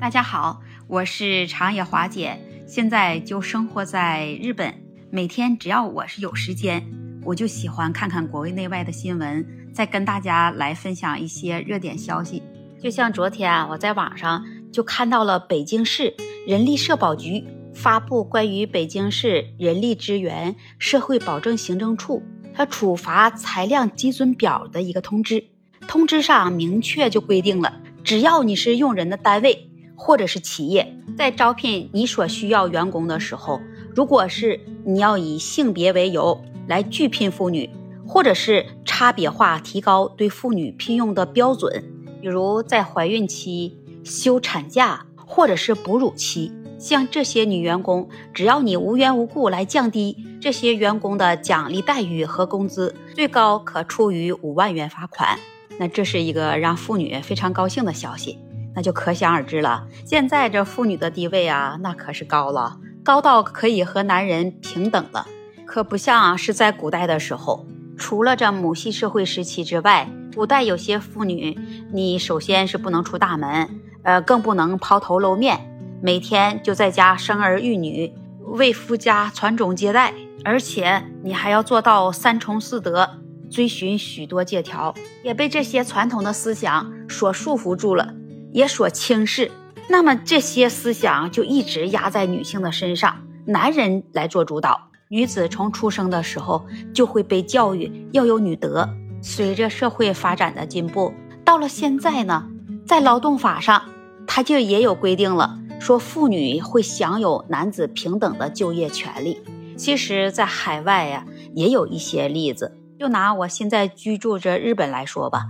大家好，我是长野华姐，现在就生活在日本。每天只要我是有时间，我就喜欢看看国内外的新闻，再跟大家来分享一些热点消息。就像昨天啊，我在网上就看到了北京市人力社保局发布关于北京市人力资源社会保障行政处它处罚裁量基准表的一个通知。通知上明确就规定了，只要你是用人的单位。或者是企业在招聘你所需要员工的时候，如果是你要以性别为由来拒聘妇女，或者是差别化提高对妇女聘用的标准，比如在怀孕期、休产假或者是哺乳期，像这些女员工，只要你无缘无故来降低这些员工的奖励待遇和工资，最高可处于五万元罚款。那这是一个让妇女非常高兴的消息。那就可想而知了。现在这妇女的地位啊，那可是高了，高到可以和男人平等了。可不像是在古代的时候，除了这母系社会时期之外，古代有些妇女，你首先是不能出大门，呃，更不能抛头露面，每天就在家生儿育女，为夫家传宗接代，而且你还要做到三从四德，遵循许多戒条，也被这些传统的思想所束缚住了。也所轻视，那么这些思想就一直压在女性的身上，男人来做主导。女子从出生的时候就会被教育要有女德。随着社会发展的进步，到了现在呢，在劳动法上，它就也有规定了，说妇女会享有男子平等的就业权利。其实，在海外呀，也有一些例子。就拿我现在居住着日本来说吧。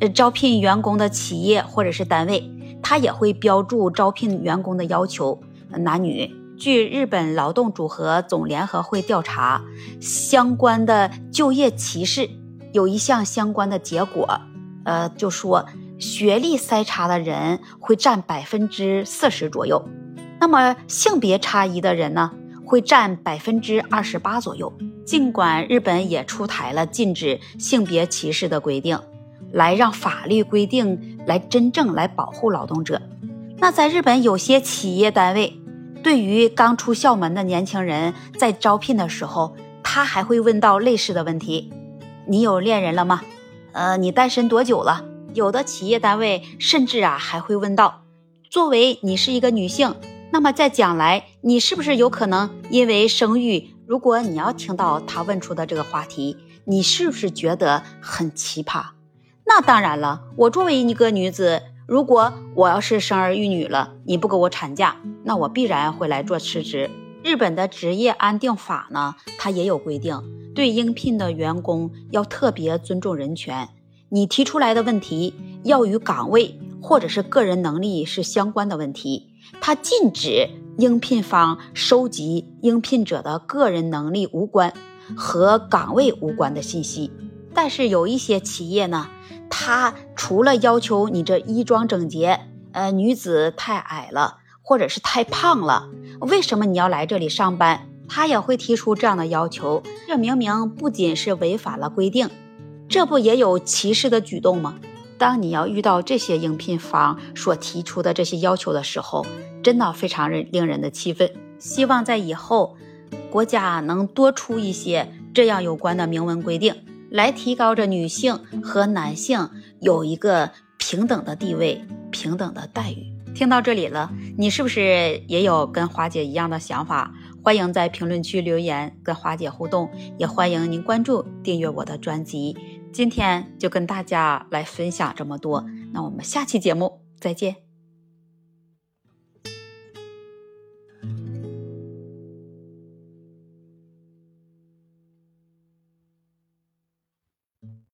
呃，招聘员工的企业或者是单位，他也会标注招聘员工的要求，男女。据日本劳动组合总联合会调查，相关的就业歧视有一项相关的结果，呃，就说学历筛查的人会占百分之四十左右，那么性别差异的人呢，会占百分之二十八左右。尽管日本也出台了禁止性别歧视的规定。来让法律规定来真正来保护劳动者。那在日本有些企业单位，对于刚出校门的年轻人，在招聘的时候，他还会问到类似的问题：你有恋人了吗？呃，你单身多久了？有的企业单位甚至啊还会问到：作为你是一个女性，那么在将来你是不是有可能因为生育？如果你要听到他问出的这个话题，你是不是觉得很奇葩？那当然了，我作为一个女子，如果我要是生儿育女了，你不给我产假，那我必然会来做辞职。日本的职业安定法呢，它也有规定，对应聘的员工要特别尊重人权。你提出来的问题要与岗位或者是个人能力是相关的问题，它禁止应聘方收集应聘者的个人能力无关和岗位无关的信息。但是有一些企业呢。他除了要求你这衣装整洁，呃，女子太矮了，或者是太胖了，为什么你要来这里上班？他也会提出这样的要求。这明明不仅是违反了规定，这不也有歧视的举动吗？当你要遇到这些应聘方所提出的这些要求的时候，真的非常令令人的气愤。希望在以后，国家能多出一些这样有关的明文规定。来提高着女性和男性有一个平等的地位、平等的待遇。听到这里了，你是不是也有跟花姐一样的想法？欢迎在评论区留言跟花姐互动，也欢迎您关注、订阅我的专辑。今天就跟大家来分享这么多，那我们下期节目再见。